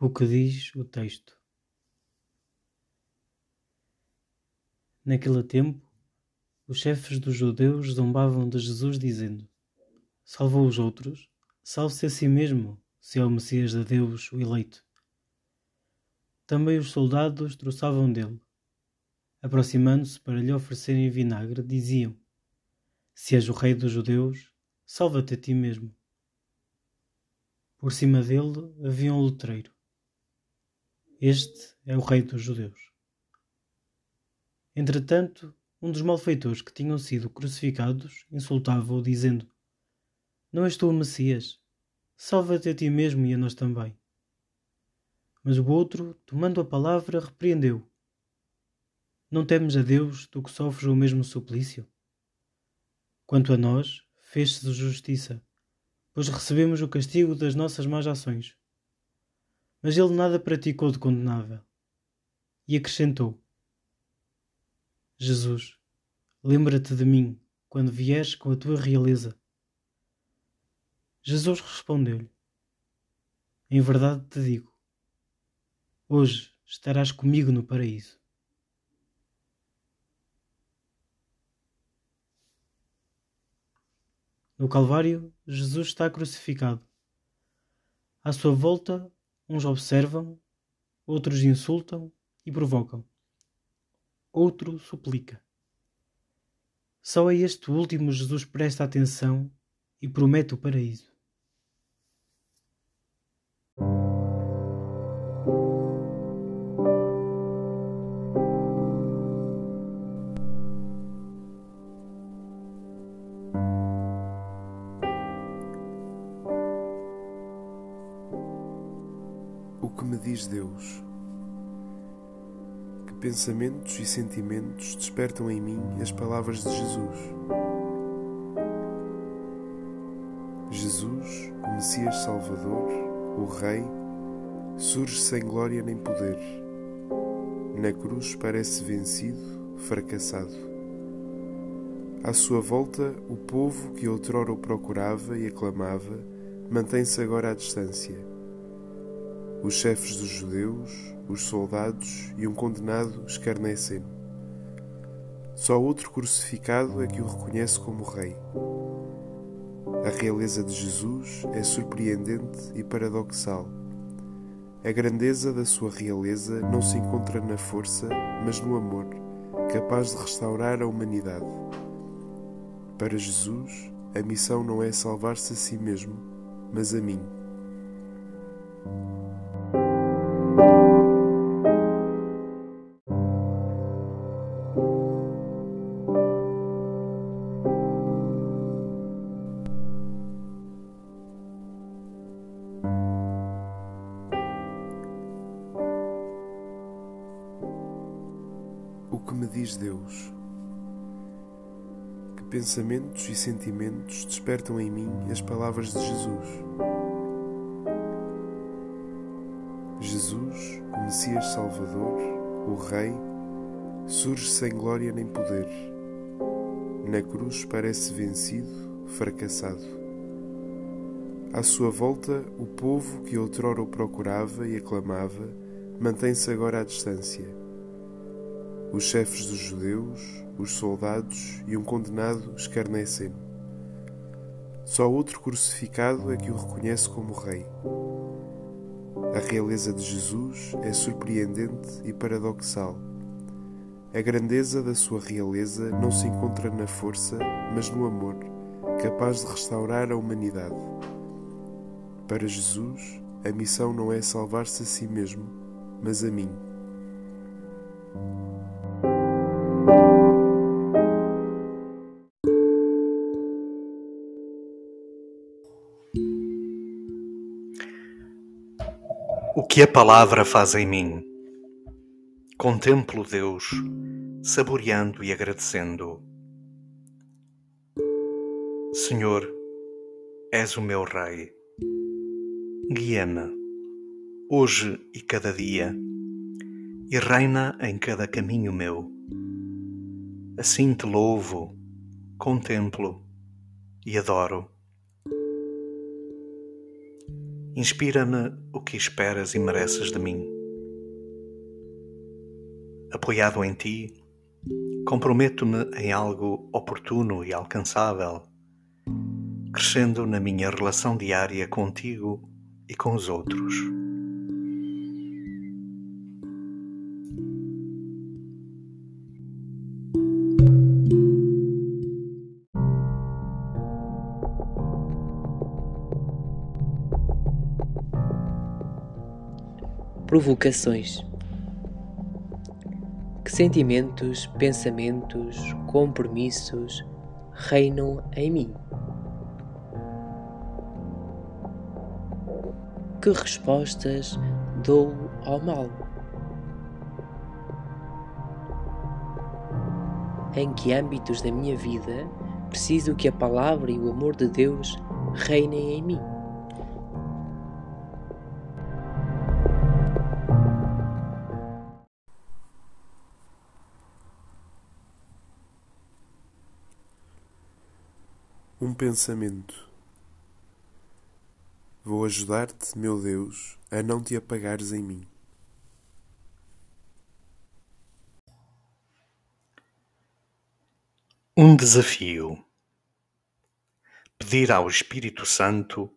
O que diz o texto? Naquele tempo, os chefes dos judeus zombavam de Jesus, dizendo: Salvou os outros, salve-se a si mesmo, se é o Messias de Deus, o eleito. Também os soldados troçavam dele. Aproximando-se para lhe oferecerem vinagre, diziam: Se és o rei dos judeus, salva-te a ti mesmo. Por cima dele havia um letreiro este é o rei dos judeus. Entretanto, um dos malfeitores que tinham sido crucificados insultava-o, dizendo: Não és tu o Messias? Salva-te a ti mesmo e a nós também. Mas o outro, tomando a palavra, repreendeu: Não temes a Deus, tu que sofres o mesmo suplício? Quanto a nós, fez-se justiça, pois recebemos o castigo das nossas más ações mas ele nada praticou de condenável. E acrescentou: Jesus, lembra-te de mim quando vieres com a tua realeza. Jesus respondeu-lhe: Em verdade te digo, hoje estarás comigo no paraíso. No Calvário, Jesus está crucificado. À sua volta, Uns observam, outros insultam e provocam. Outro suplica. Só a este último Jesus presta atenção e promete o paraíso. Que me diz Deus? Que pensamentos e sentimentos despertam em mim as palavras de Jesus? Jesus, o Messias Salvador, o Rei, surge sem glória nem poder. Na cruz parece vencido, fracassado. À sua volta, o povo que outrora o procurava e aclamava mantém-se agora à distância os chefes dos judeus, os soldados e um condenado escarnecem-no. Só outro crucificado é que o reconhece como rei. A realeza de Jesus é surpreendente e paradoxal. A grandeza da sua realeza não se encontra na força, mas no amor, capaz de restaurar a humanidade. Para Jesus, a missão não é salvar-se a si mesmo, mas a mim. Me diz Deus? Que pensamentos e sentimentos despertam em mim as palavras de Jesus? Jesus, o Messias Salvador, o Rei, surge sem glória nem poder. Na cruz parece vencido, fracassado. À sua volta, o povo que outrora o procurava e aclamava mantém-se agora à distância os chefes dos judeus, os soldados e um condenado escarnecem-no. Só outro crucificado é que o reconhece como rei. A realeza de Jesus é surpreendente e paradoxal. A grandeza da sua realeza não se encontra na força, mas no amor, capaz de restaurar a humanidade. Para Jesus, a missão não é salvar-se a si mesmo, mas a mim. Que a palavra faz em mim? Contemplo Deus, saboreando e agradecendo. Senhor, és o meu Rei. Guia-me, hoje e cada dia, e reina em cada caminho meu. Assim te louvo, contemplo e adoro. Inspira-me o que esperas e mereces de mim. Apoiado em ti, comprometo-me em algo oportuno e alcançável, crescendo na minha relação diária contigo e com os outros. Provocações. Que sentimentos, pensamentos, compromissos reinam em mim? Que respostas dou ao mal? Em que âmbitos da minha vida preciso que a palavra e o amor de Deus reinem em mim? Um pensamento. Vou ajudar-te, meu Deus, a não te apagares em mim. Um desafio. Pedir ao Espírito Santo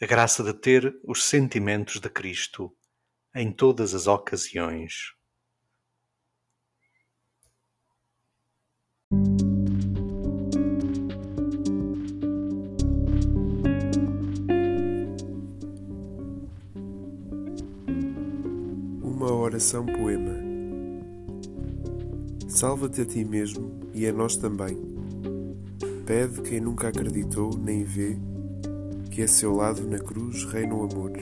a graça de ter os sentimentos de Cristo em todas as ocasiões. Poema. Salva-te a ti mesmo e a nós também. Pede quem nunca acreditou nem vê que a seu lado na cruz reina o amor.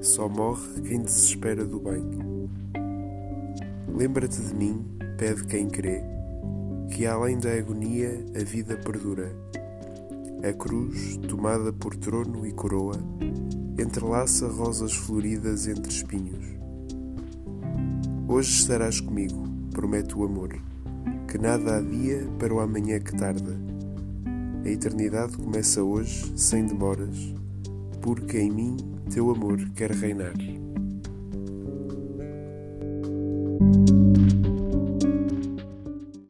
Só morre quem desespera do bem. Lembra-te de mim, pede quem crê, que além da agonia a vida perdura. A cruz, tomada por trono e coroa, entrelaça rosas floridas entre espinhos. Hoje estarás comigo, prometo o amor, que nada há dia para o amanhã que tarda. A eternidade começa hoje, sem demoras, porque em mim teu amor quer reinar.